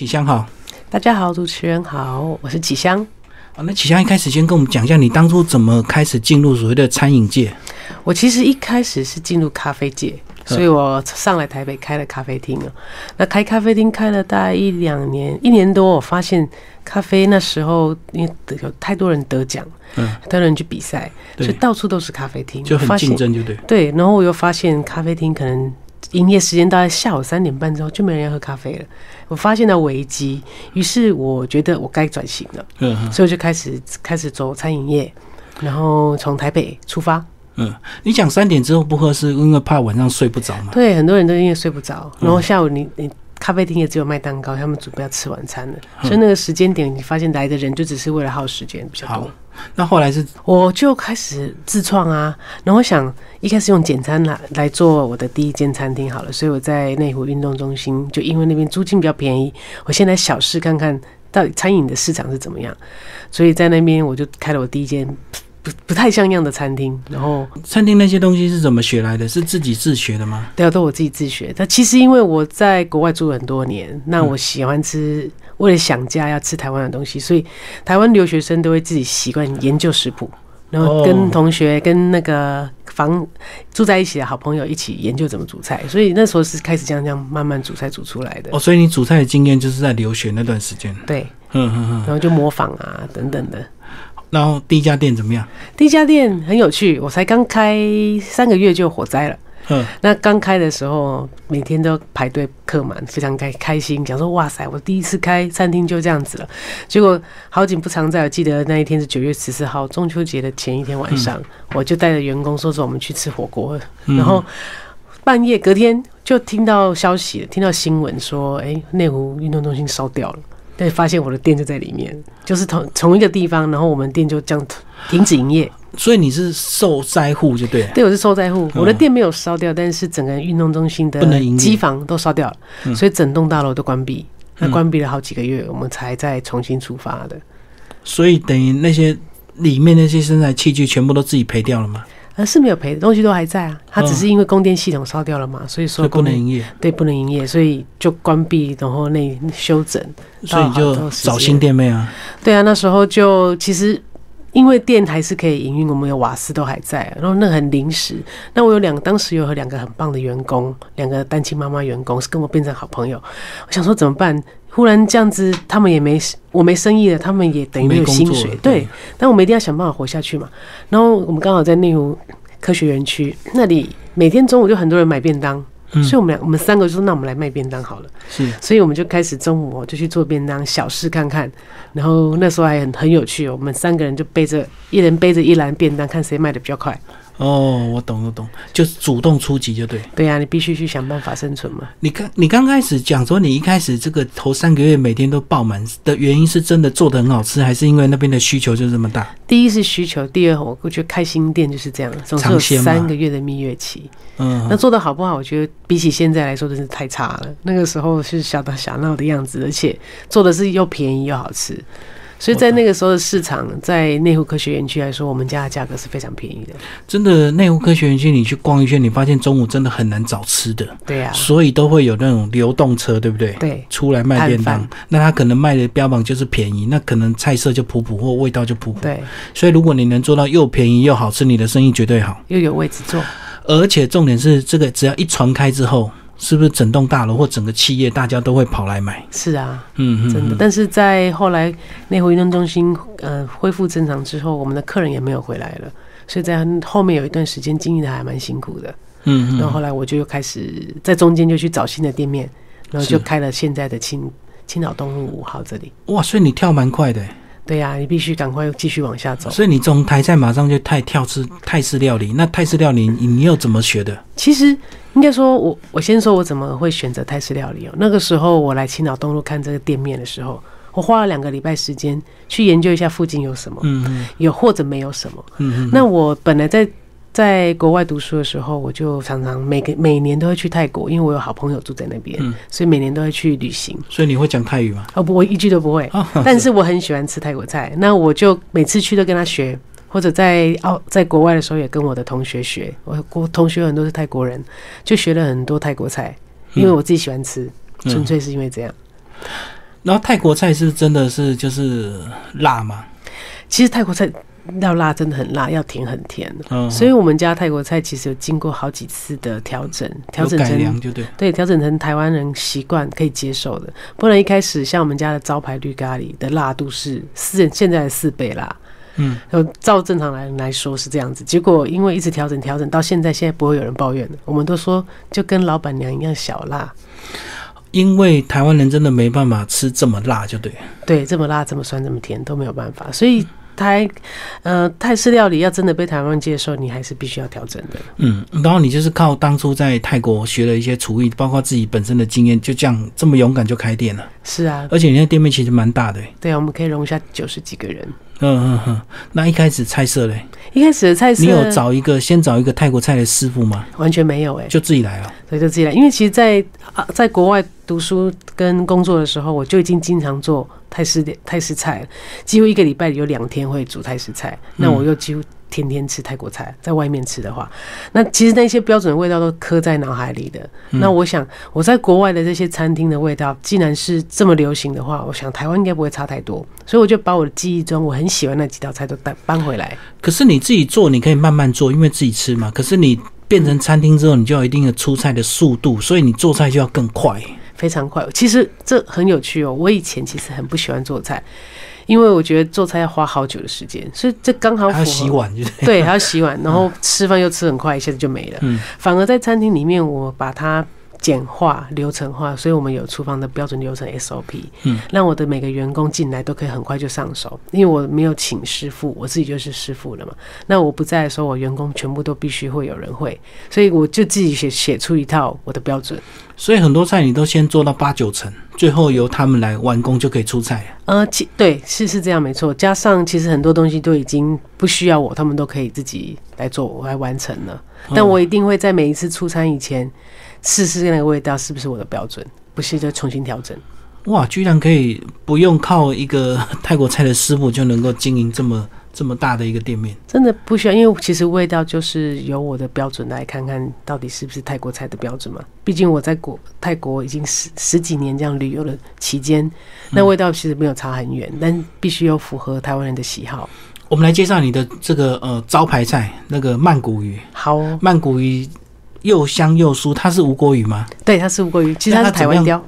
启香好，大家好，主持人好，我是启香。好，那启香一开始先跟我们讲一下，你当初怎么开始进入所谓的餐饮界？我其实一开始是进入咖啡界，所以我上来台北开了咖啡厅了。那开咖啡厅开了大概一两年，一年多，我发现咖啡那时候因为有太多人得奖，嗯，太多人去比赛，所以到处都是咖啡厅，就很发现竞争，就对。对，然后我又发现咖啡厅可能营业时间大概下午三点半之后就没人要喝咖啡了，我发现了危机，于是我觉得我该转型了，嗯嗯所以我就开始开始走餐饮业，然后从台北出发。嗯，你讲三点之后不喝，是因为怕晚上睡不着嘛？对，很多人都因为睡不着，嗯。然后下午你你咖啡厅也只有卖蛋糕，他们准备要吃晚餐了，嗯所以那个时间点你发现来的人就只是为了耗时间比较好多。，那后来是？我就开始自创啊，然后我想一开始用简餐来来做我的第一间餐厅好了，所以我在内湖运动中心，就因为那边租金比较便宜，我先来小试看看到底餐饮的市场是怎么样，所以在那边我就开了我第一间不不太像样的餐厅，然后餐厅那些东西是怎么学来的？是自己自学的吗？对啊，都我自己自学。但其实因为我在国外住了很多年，那我喜欢吃，为了想家要吃台湾的东西，所以台湾留学生都会自己习惯研究食谱，然后哦跟同学、跟那个房住在一起的好朋友一起研究怎么煮菜。所以那时候是开始这样这样慢慢煮菜煮出来的。哦，所以你煮菜的经验就是在留学那段时间。对，嗯嗯嗯。然后就模仿啊等等的。然后第一家店怎么样？第一家店很有趣，我才刚开三个月就火灾了。嗯，那刚开的时候，每天都排队客满，非常开开心，讲说哇塞，我第一次开餐厅就这样子了。结果好景不常在，我记得那一天是九月十四号，中秋节的前一天晚上，我就带着员工说说我们去吃火锅，嗯然后半夜隔天就听到消息，听到新闻说，哎、内湖运动中心烧掉了。对，发现我的店就在里面，就是同同一个地方，然后我们店就这样停止营业。所以你是受灾户就对了。对，我是受灾户，我的店没有烧掉，但是整个运动中心的机房都烧掉了，嗯所以整栋大楼都关闭。那嗯关闭了好几个月，我们才再重新出发的。所以等于那些里面那些生产器具全部都自己赔掉了嘛？呃，是没有赔的，东西都还在啊，它只是因为供电系统烧掉了嘛，所以说供电能营业，对不能营业，所以就关闭，然后那修整。所以就找新店妹啊。对啊，那时候就其实因为电还是可以营运，我们有瓦斯都还在，然后那很临时。那我有两，当时有两个很棒的员工，两个单亲妈妈员工是跟我变成好朋友。我想说怎么办？忽然这样子，他们也没我没生意了，他们也等于没有薪水对。但我们一定要想办法活下去嘛。然后我们刚好在内湖科学园区那里，每天中午就很多人买便当，嗯所以我们俩我们三个就说，那我们来卖便当好了。是所以我们就开始中午就去做便当，小试看看。然后那时候还很很有趣哦，我们三个人就背着一人背着一篮便当，看谁卖的比较快。哦，我懂我懂，就是主动出击就对。对呀、你必须去想办法生存嘛。你刚你刚开始讲说你一开始这个头三个月每天都爆满的原因是真的做的很好吃，还是因为那边的需求就这么大？第一是需求，第二我我觉得开新店就是这样，总是有三个月的蜜月期。嗯那，做的好不好？我觉得比起现在来说真是太差了。那个时候是小打小闹的样子，而且做的是又便宜又好吃。所以在那个时候的市场，在内湖科学园区来说，我们家的价格是非常便宜的。真的内湖科学园区你去逛一圈，你发现中午真的很难找吃的，对呀、所以都会有那种流动车，对不对？对出来卖便当，那他可能卖的标榜就是便宜，那可能菜色就普普或味道就普普。对，所以如果你能做到又便宜又好吃，你的生意绝对好。又有位置坐。而且重点是，这个只要一传开之后，是不是整栋大楼或整个企业大家都会跑来买？是啊，嗯嗯，真的。嗯但是在后来内湖运动中心呃恢复正常之后，我们的客人也没有回来了，所以在后面有一段时间经营的还蛮辛苦的。嗯嗯，然后后来我就又开始在中间就去找新的店面，然后就开了现在的青青岛东路五号这里。哇，所以你跳蛮快的欸，对呀、你必须赶快继续往下走。所以你从台菜马上就太跳吃泰式料理。那泰式料理你你又怎么学的？其实应该说我，我先说我怎么会选择泰式料理哦。那个时候我来青岛东路看这个店面的时候，我花了两个礼拜时间去研究一下附近有什么，嗯嗯有或者没有什么。嗯嗯，那我本来在在国外读书的时候，我就常常每个每年都会去泰国，因为我有好朋友住在那边，嗯所以每年都会去旅行。所以你会讲泰语吗？哦不，我一句都不会，啊，但是我很喜欢吃泰国菜，那我就每次去都跟他学，或者在澳在国外的时候也跟我的同学学。我我同学很多是泰国人，就学了很多泰国菜，因为我自己喜欢吃，纯粹是因为这样。然后泰国菜是真的是就是辣吗？其实泰国菜要辣真的很辣，要甜很甜。嗯，所以我们家泰国菜其实有经过好几次的调整，调整成就对。对，调整成台湾人习惯可以接受的。不然一开始像我们家的招牌绿咖喱的辣度是四现在的四倍辣，嗯，呃，照正常来来说是这样子。结果因为一直调整调整到现在，现在不会有人抱怨了。我们都说就跟老板娘一样小辣，因为台湾人真的没办法吃这么辣，就对。对，这么辣、这么酸、这么甜都没有办法，所以。台，呃，泰式料理要真的被台湾人接受，你还是必须要调整的。嗯，然后你就是靠当初在泰国学了一些厨艺，包括自己本身的经验，就这样这么勇敢就开店了。是啊，而且你那店面其实蛮大的、欸。对啊，我们可以容下九十几个人。嗯嗯嗯。那一开始菜色嘞？一开始的菜色，你有找一个先找一个泰国菜的师傅吗？完全没有哎、就自己来了。所以就自己来。因为其实在，啊在国外读书跟工作的时候，我就已经经常做泰式的泰式菜了，几乎一个礼拜有两天会煮泰式菜。那我又几乎天天吃泰国菜，在外面吃的话，那其实那些标准的味道都刻在脑海里的。那我想我在国外的这些餐厅的味道，既然是这么流行的话，我想台湾应该不会差太多。所以我就把我的记忆中我很喜欢那几道菜都带搬回来。可是你自己做，你可以慢慢做，因为自己吃嘛。可是你变成餐厅之后，你就有一定的出菜的速度，所以你做菜就要更快。非常快。其实这很有趣哦。我以前其实很不喜欢做菜，因为我觉得做菜要花好久的时间，所以这刚好还要洗碗，就是对，还要洗碗，然后吃饭又吃很快，一下子就没了。嗯。反而在餐厅里面，我把它简化、流程化，所以我们有厨房的标准流程 SOP，嗯，让我的每个员工进来都可以很快就上手，因为我没有请师傅，我自己就是师傅了嘛。那我不在的时候，我员工全部都必须会有人会，所以我就自己写写出一套我的标准。所以很多菜你都先做到八九成，最后由他们来完工就可以出菜。呃，其对是是这样没错，加上其实很多东西都已经不需要我，他们都可以自己来做，我来完成了。但我一定会在每一次出餐以前试试那个味道是不是我的标准，不是就重新调整。哇，居然可以不用靠一个 泰国菜的师傅就能够经营这么这么大的一个店面。真的不需要，因为其实味道就是由我的标准来看看到底是不是泰国菜的标准嘛。毕竟我在国泰国已经十十几年这样旅游的期间，那味道其实没有差很远，但必须要符合台湾人的喜好。我们来介绍你的这个呃招牌菜，那个曼谷鱼。好哦，曼谷鱼又香又酥，它是无锅鱼吗？对，它是乌龟鱼，其实它是台湾雕。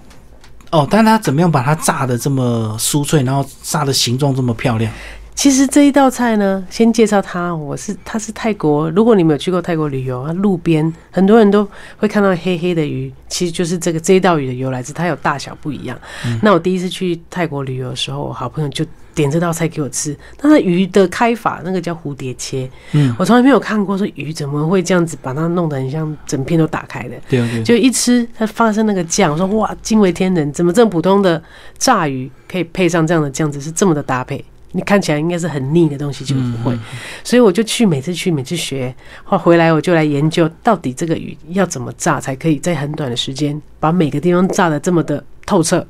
哦，但它怎么样把它炸的这么酥脆，然后炸的形状这么漂亮？其实这一道菜呢，先介绍它，我是它是泰国。如果你没有去过泰国旅游，啊，路边很多人都会看到黑黑的鱼，其实就是这个这一道鱼的由来是它有大小不一样。那我第一次去泰国旅游的时候，我好朋友就点这道菜给我吃。那它鱼的开法，那个叫蝴蝶切，嗯，我从来没有看过说鱼怎么会这样子把它弄得很像整片都打开的。对啊对啊。就一吃，它发生那个酱，我说哇，惊为天人！怎么这么普通的炸鱼可以配上这样的酱汁，是这么的搭配？你看起来应该是很腻的东西，就不会。所以我就去每次去每次学，后回来我就来研究，到底这个鱼要怎么炸才可以在很短的时间把每个地方炸的这么的透彻。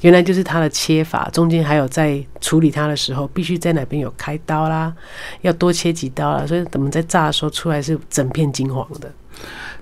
原来就是它的切法，中间还有在处理它的时候，必须在哪边有开刀啦，要多切几刀啦，所以我们在炸的时候出来是整片金黄的。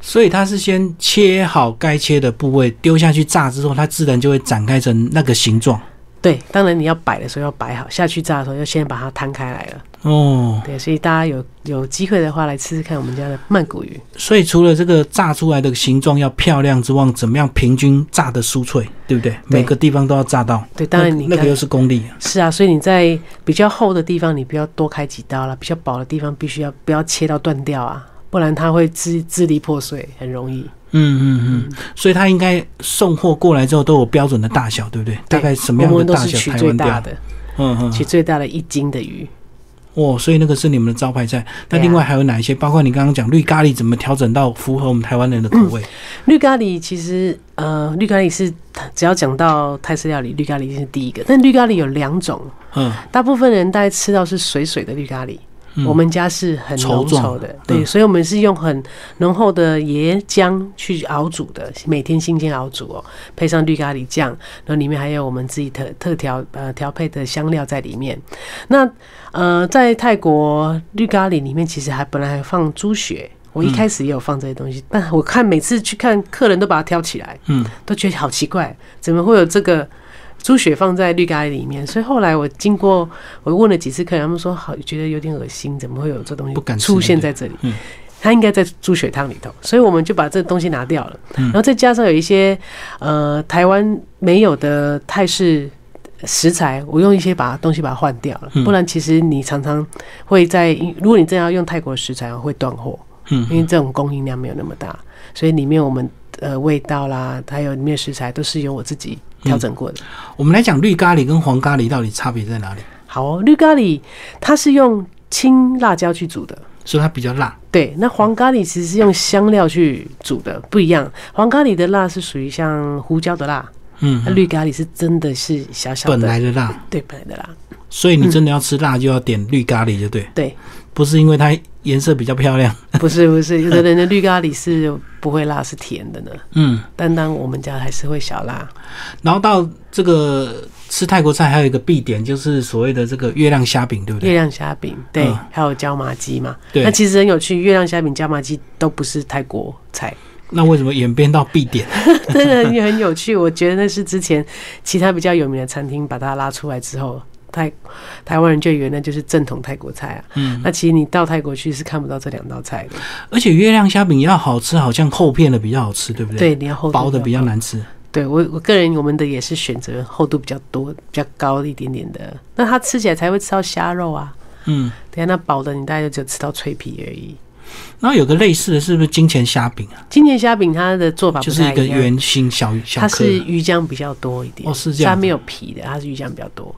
所以它是先切好该切的部位，丢下去炸之后，它自然就会展开成那个形状。对，当然你要摆的时候要摆好，下去炸的时候要先把它摊开来了。哦，对，所以大家有有机会的话来吃吃看我们家的曼谷鱼。所以除了这个炸出来的形状要漂亮之外，怎么样平均炸的酥脆，对不对？每个地方都要炸到。对，当然你看那个又是功力。是啊，所以你在比较厚的地方，你不要多开几刀了；比较薄的地方，必须要不要切到断掉啊，不然它会支支离破碎，很容易。嗯嗯嗯，所以它应该送货过来之后都有标准的大小，对不对？大概什么样的大小？台湾雕。大的，嗯嗯。取最大的一斤的鱼。哦，所以那个是你们的招牌菜。那另外还有哪一些？包括你刚刚讲绿咖喱怎么调整到符合我们台湾人的口味？绿咖喱其实呃，绿咖喱是只要讲到泰式料理，绿咖喱是第一个。但绿咖喱有两种，嗯，大部分人大概吃到是水水的绿咖喱。嗯我们家是很浓稠的，对，嗯所以我们是用很浓厚的椰浆去熬煮的，每天新鲜熬煮哦，配上绿咖喱酱，然后里面还有我们自己特特调呃调配的香料在里面。那呃，在泰国绿咖喱里面，其实还本来还放猪血。我一开始也有放这些东西，但我看每次去看客人都把它挑起来，嗯，都觉得好奇怪，怎么会有这个猪血放在绿咖喱里面，所以后来我经过我问了几次客人，他们说好觉得有点恶心，怎么会有这东西出现在这里？嗯。它应该在猪血汤里头，所以我们就把这东西拿掉了，嗯。然后再加上有一些呃台湾没有的泰式食材，我用一些把东西把它换掉了，嗯。不然其实你常常会在如果你真要用泰国的食材，会断货。嗯。因嗯为这种供应量没有那么大，所以里面我们呃味道啦，还有里面食材都是由我自己调整过的。我们来讲绿咖喱跟黄咖喱到底差别在哪里？好哦，绿咖喱它是用青辣椒去煮的。所以它比较辣。对，那黄咖喱其实是用香料去煮的，不一样。黄咖喱的辣是属于像胡椒的辣，嗯那，绿咖喱是真的是小小的本，来的辣，对本来的辣，所以你真的要吃辣就要点绿咖喱，就对，对，不是因为它颜色比较漂亮。不是不是，有的人的绿咖喱是不会辣，是甜的呢。嗯，但当我们家还是会小辣，然后到这个吃泰国菜还有一个必点就是所谓的这个月亮虾饼，对不对？月亮虾饼，对，嗯还有椒麻鸡嘛。对那其实很有趣，月亮虾饼、椒麻鸡都不是泰国菜，那为什么演变到必点？真的也很有趣。我觉得那是之前其他比较有名的餐厅把它拉出来之后，泰台湾人就以为那就是正统泰国菜啊。嗯，那其实你到泰国去是看不到这两道菜的。而且月亮虾饼要好吃，好像厚片的比较好吃，对不对？对，你要厚薄的比较高。难吃。对我我个人我们的也是选择厚度比较多、比较高一点点的，那它吃起来才会吃到虾肉啊。嗯，等一下那薄的你大概就只有吃到脆皮而已。然后有个类似的是不是金钱虾饼啊？金钱虾饼它的做法就是一个圆形小小颗它是。鱼浆比较多一点，哦是这样它没有皮的，它是鱼浆比较多。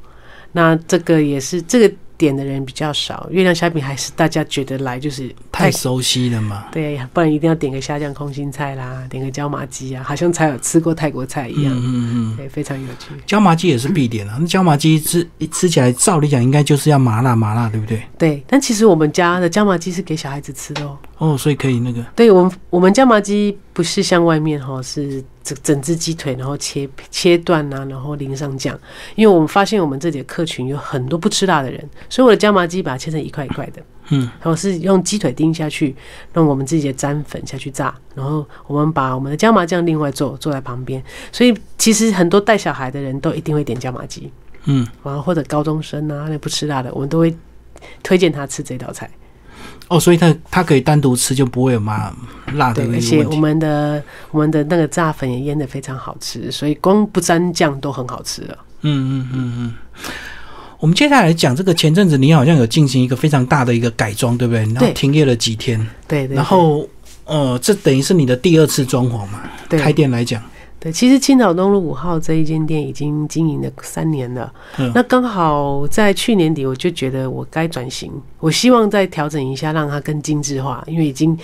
那这个也是这个点的人比较少，月亮虾饼还是大家觉得来就是太熟悉了嘛。对，不然一定要点个虾酱空心菜啦，点个椒麻鸡啊，好像才有吃过泰国菜一样。嗯嗯嗯，对，非常有趣。椒麻鸡也是必点啊。那椒麻鸡吃吃起来，照理讲应该就是要麻辣麻辣，对不对？对，但其实我们家的椒麻鸡是给小孩子吃的哦。哦，所以可以那个，对我们，我们椒麻鸡不是像外面哈，是整整只鸡腿，然后切切断啊，然后淋上酱。因为我们发现我们这里的客群有很多不吃辣的人，所以我的椒麻鸡把它切成一块一块的，嗯，然后是用鸡腿丁下去，用我们自己的沾粉下去炸，然后我们把我们的椒麻酱另外做做在旁边。所以其实很多带小孩的人都一定会点椒麻鸡，嗯，然后或者高中生啊，那不吃辣的，我们都会推荐他吃这道菜。哦，所以它它可以单独吃，就不会有麻辣的对，那而且我。们的我们的那个炸粉也腌的非常好吃，所以光不沾酱都很好吃了。嗯嗯嗯嗯。我们接下来讲这个，前阵子你好像有进行一个非常大的一个改装，对不对？然后停业了几天，对对然后呃，这等于是你的第二次装潢嘛？对开店来讲，对，其实青岛东路五号这一间店已经经营了三年了。嗯那刚好在去年底，我就觉得我该转型，我希望再调整一下，让它更精致化，因为已经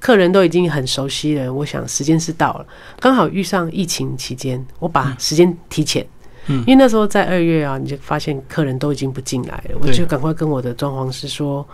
客人都已经很熟悉了。我想时间是到了，刚好遇上疫情期间，我把时间提前。嗯因为那时候在二月啊，你就发现客人都已经不进来了，我就赶快跟我的装潢师说，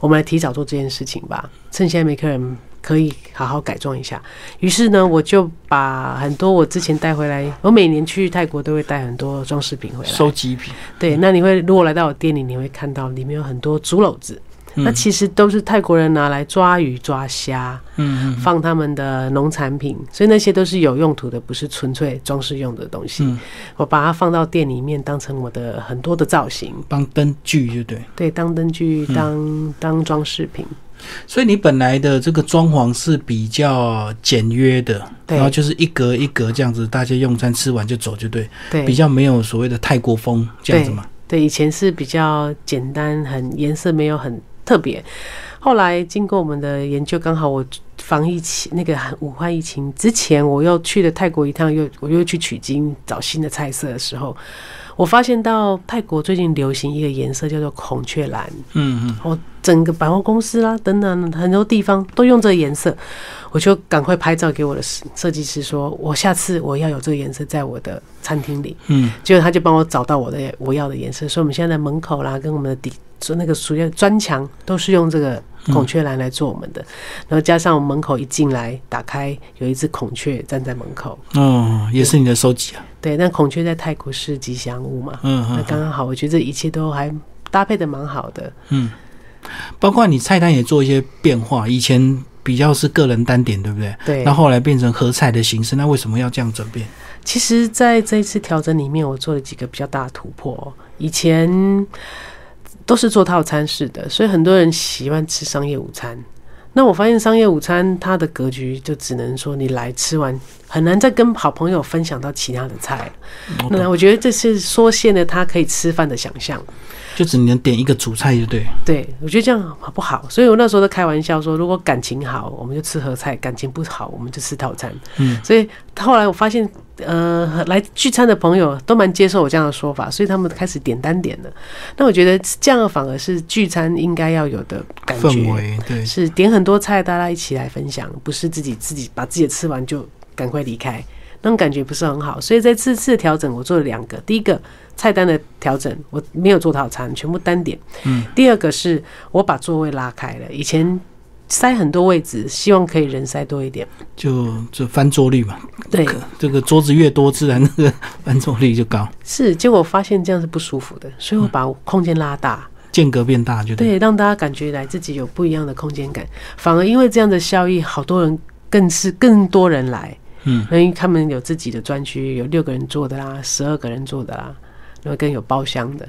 我们来提早做这件事情吧，趁现在没客人，可以好好改装一下。于是呢，我就把很多我之前带回来，我每年去泰国都会带很多装饰品回来。收集品，对，那你会如果来到我店里，你会看到里面有很多竹篓子，那嗯其实都是泰国人拿来抓鱼、抓虾，嗯嗯放他们的农产品，所以那些都是有用途的，不是纯粹装饰用的东西。嗯，我把它放到店里面，当成我的很多的造型，当灯具就对。对，当灯具、嗯当当装饰品。所以你本来的这个装潢是比较简约的，然后就是一格一格这样子，大家用餐吃完就走就对，对，比较没有所谓的泰国风这样子嘛。对，以前是比较简单，很颜色没有很特别。后来经过我们的研究，刚好我防疫期那个武汉疫情之前，我又去了泰国一趟，又我又去取经找新的菜色的时候，我发现到泰国最近流行一个颜色叫做孔雀蓝，嗯嗯，我整个百货公司啦等等很多地方都用这个颜色，我就赶快拍照给我的设设计师说，我下次我要有这个颜色在我的餐厅里。嗯，结果他就帮我找到我的我要的颜色，所以我们现在的门口啦，跟我们的底说那个属于砖墙都是用这个孔雀蓝来做我们的，然后加上我们门口一进来打开有一只孔雀站在门口，哦，也是你的收集啊。对，那孔雀在泰国是吉祥物嘛，嗯那嗯。刚刚好，我觉得这一切都还搭配的蛮好的，嗯，包括你菜单也做一些变化，以前比较是个人单点，对不对？对那，后来变成合菜的形式，那为什么要这样转变？其实，在这一次调整里面，我做了几个比较大的突破。以前都是做套餐式的，所以很多人喜欢吃商业午餐。那我发现商业午餐它的格局就只能说你来吃完，很难再跟好朋友分享到其他的菜。那我觉得这是缩限了他可以吃饭的想象。就只能点一个主菜，就对。对，我觉得这样好不好？所以我那时候都开玩笑说，如果感情好，我们就吃合菜；感情不好，我们就吃套餐。嗯，所以后来我发现，呃，来聚餐的朋友都蛮接受我这样的说法，所以他们开始点单点了。那我觉得这样反而是聚餐应该要有的感觉，氛围对，是点很多菜，大家一起来分享，不是自己自己把自己的吃完就赶快离开。那种感觉不是很好，所以在这次调整，我做了两个。第一个菜单的调整，我没有做套餐，全部单点。嗯。第二个是我把座位拉开了，以前塞很多位置，希望可以人塞多一点，就就翻桌率嘛。对，这个桌子越多，自然那个 翻桌率就高。是，结果发现这样是不舒服的，所以我把空间拉大，间隔变大，就对，让大家感觉来自己有不一样的空间感。反而因为这样的效益，好多人更是更多人来。嗯，因为他们有自己的专区，有六个人坐的啦，十二个人坐的啦。然后更有包厢的，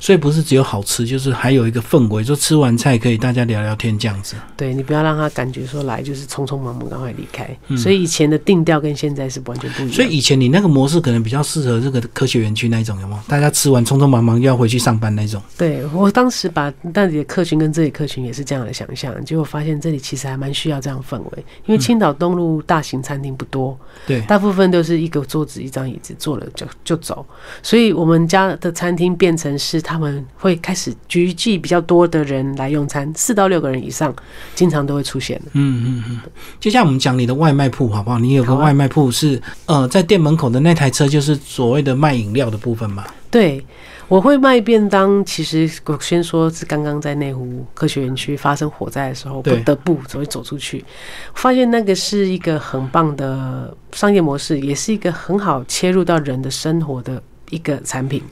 所以不是只有好吃，就是还有一个氛围，就吃完菜可以大家聊聊天这样子。对你不要让他感觉说来就是匆匆忙忙赶快离开。所以以前的定调跟现在是完全不一样。所以以前你那个模式可能比较适合这个科学园区那一种，有吗？大家吃完匆匆忙忙又要回去上班那种。对我当时把那里的客群跟这里客群也是这样的想象，结果发现这里其实还蛮需要这样氛围，因为青岛东路大型餐厅不多，对，大部分都是一个桌子一张椅子坐了就就走，所以我们家的餐厅变成是他们会开始聚集比较多的人来用餐，四到六个人以上，经常都会出现嗯嗯嗯。接下来我们讲你的外卖铺好不好？你有个外卖铺是呃，在店门口的那台车就是所谓的卖饮料的部分嘛？对，我会卖便当。其实我先说是刚刚在内湖科学园区发生火灾的时候，不得不走走出去，发现那个是一个很棒的商业模式，也是一个很好切入到人的生活的。一个产品，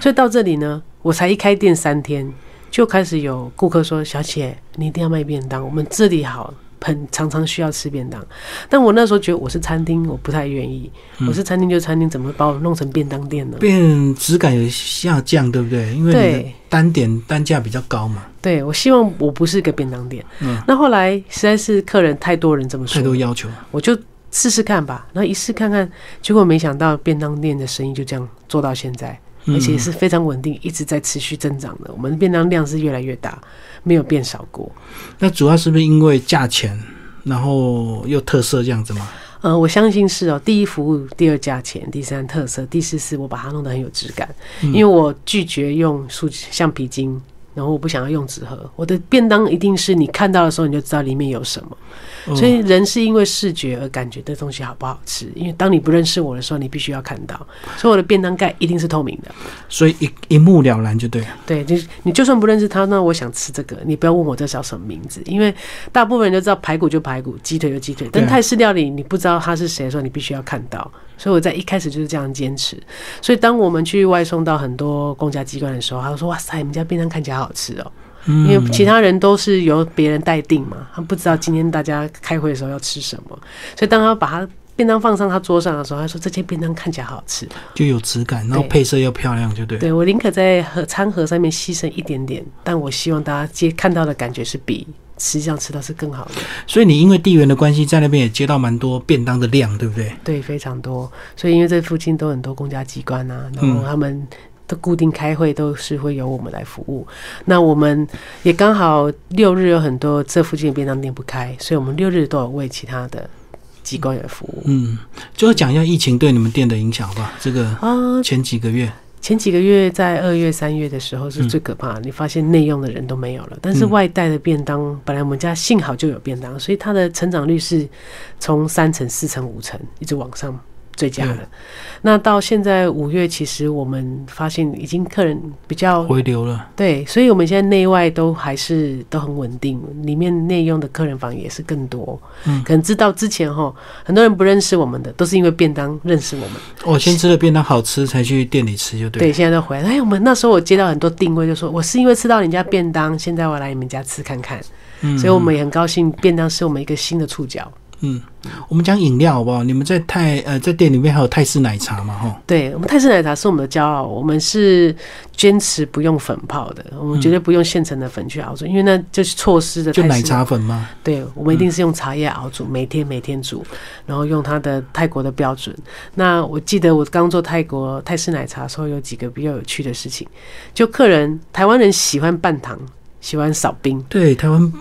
所以到这里呢，我才一开店三天，就开始有顾客说：“小姐，你一定要卖便当，我们这里好，很常常需要吃便当。”但我那时候觉得我是餐厅，我不太愿意。我是餐厅就餐厅，怎么把我弄成便当店呢？变质感有下降，对不对？因为单点单价比较高嘛。对，我希望我不是一个便当店。嗯，那后来实在是客人太多人这么说，太多要求，我就。试试看吧，然后一试看看，结果没想到便当店的生意就这样做到现在，而且是非常稳定，一直在持续增长的。我们的便当量是越来越大，没有变少过。那主要是不是因为价钱，然后又特色这样子吗？呃，我相信是哦。第一服务，第二价钱，第三特色，第四是我把它弄得很有质感，因为我拒绝用塑橡皮筋。然后我不想要用纸盒，我的便当一定是你看到的时候你就知道里面有什么。所以人是因为视觉而感觉这东西好不好吃，因为当你不认识我的时候，你必须要看到。所以我的便当盖一定是透明的，所以一一目了然就对了。对，就是你就算不认识他，那我想吃这个，你不要问我这叫什么名字，因为大部分人都知道排骨就排骨，鸡腿就鸡腿。但泰式料理你不知道他是谁的时候，你必须要看到。所以我在一开始就是这样坚持。所以当我们去外送到很多公家机关的时候，他说：“哇塞，你们家便当看起来好好吃哦。”因为其他人都是由别人待定嘛，他不知道今天大家开会的时候要吃什么。所以当他把他便当放上他桌上的时候，他说：“这些便当看起来好吃，就有质感，然后配色又漂亮，就对。”对我宁可在盒餐盒上面牺牲一点点，但我希望大家接看到的感觉是比。实际上吃到是更好的，所以你因为地缘的关系，在那边也接到蛮多便当的量，对不对？对，非常多。所以因为这附近都很多公家机关啊，然后他们的固定开会都是会由我们来服务。那我们也刚好六日有很多这附近的便当店不开，所以我们六日都有为其他的机关来服务。嗯，最后讲一下疫情对你们店的影响吧。这个啊，前几个月。前几个月在二月、三月的时候是最可怕，你发现内用的人都没有了，但是外带的便当，本来我们家幸好就有便当，所以它的成长率是从三成、四成、五成一直往上。最佳的，那到现在五月，其实我们发现已经客人比较回流了，对，所以我们现在内外都还是都很稳定，里面内用的客人房也是更多。嗯，可能知道之前哈，很多人不认识我们的，都是因为便当认识我们。我先吃了便当好吃，才去店里吃，就对。对，现在都回来。哎，我们那时候我接到很多定位，就说我是因为吃到人家便当，现在我来你们家吃看看。嗯，所以我们也很高兴，便当是我们一个新的触角。嗯，我们讲饮料好不好？你们在泰呃在店里面还有泰式奶茶嘛？哈，对我们泰式奶茶是我们的骄傲，我们是坚持不用粉泡的，我们绝对不用现成的粉去熬煮，因为那就是错失的就奶茶粉吗？对，我们一定是用茶叶熬煮，每天每天煮，然后用它的泰国的标准。那我记得我刚做泰国泰式奶茶的时候，有几个比较有趣的事情，就客人台湾人喜欢半糖，喜欢少冰，对，台湾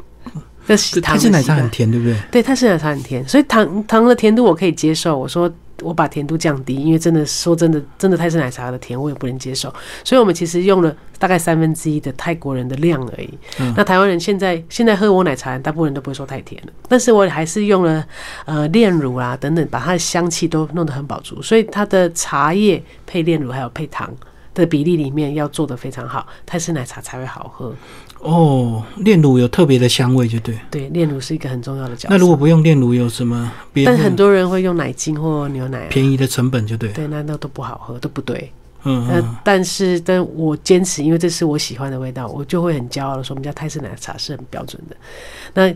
这是糖泰式奶茶很甜，对不对？对，泰式奶茶很甜，所以糖糖的甜度我可以接受。我说我把甜度降低，因为真的说真的，真的泰式奶茶的甜我也不能接受。所以我们其实用了大概三分之一的泰国人的量而已。嗯那台湾人现在现在喝我奶茶，大部分人都不会说太甜了，但是我还是用了呃炼乳啊等等，把它的香气都弄得很饱足，所以它的茶叶配炼乳还有配糖。的比例里面要做的非常好，泰式奶茶才会好喝。哦，炼乳有特别的香味，就对。对，炼乳是一个很重要的角色。那如果不用炼乳，有什么但很多人会用奶精或牛奶啊、便宜的成本，就对。对，那那都不好喝，都不对。嗯那、嗯，但是，但我坚持，因为这是我喜欢的味道，我就会很骄傲的说，我们家泰式奶茶是很标准的。那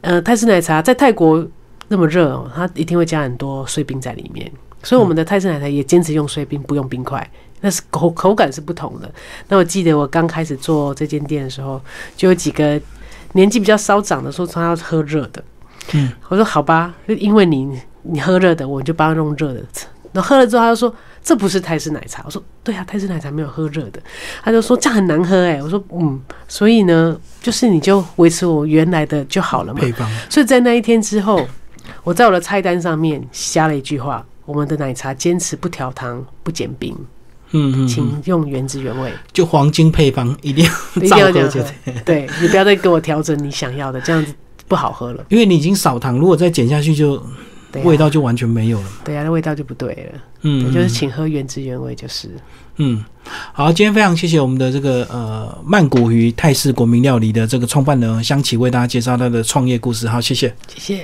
呃，泰式奶茶在泰国那么热哦，它一定会加很多碎冰在里面，所以我们的泰式奶茶也坚持用碎冰，不用冰块。那是口口感是不同的。那我记得我刚开始做这间店的时候，就有几个年纪比较稍长的说他要喝热的，嗯，我说好吧，就因为你你喝热的，我就帮他弄热的。然后喝了之后，他就说这不是泰式奶茶。我说对啊，泰式奶茶没有喝热的。他就说这样很难喝哎。我说嗯，所以呢，就是你就维持我原来的就好了嘛。所以在那一天之后，我在我的菜单上面加了一句话：我们的奶茶坚持不调糖、不减冰，嗯请用原汁原味，就黄金配方一定一定要照喝，就要这样喝对。。对你不要再给我调整你想要的，这样子不好喝了。因为你已经少糖，如果再减下去就，对啊味道就完全没有了嘛。对啊，那味道就不对了。嗯，对，就是嗯请喝原汁原味，就是。嗯，好，今天非常谢谢我们的这个呃曼谷鱼泰式国民料理的这个创办人香琪为大家介绍他的创业故事，好，谢谢。谢谢。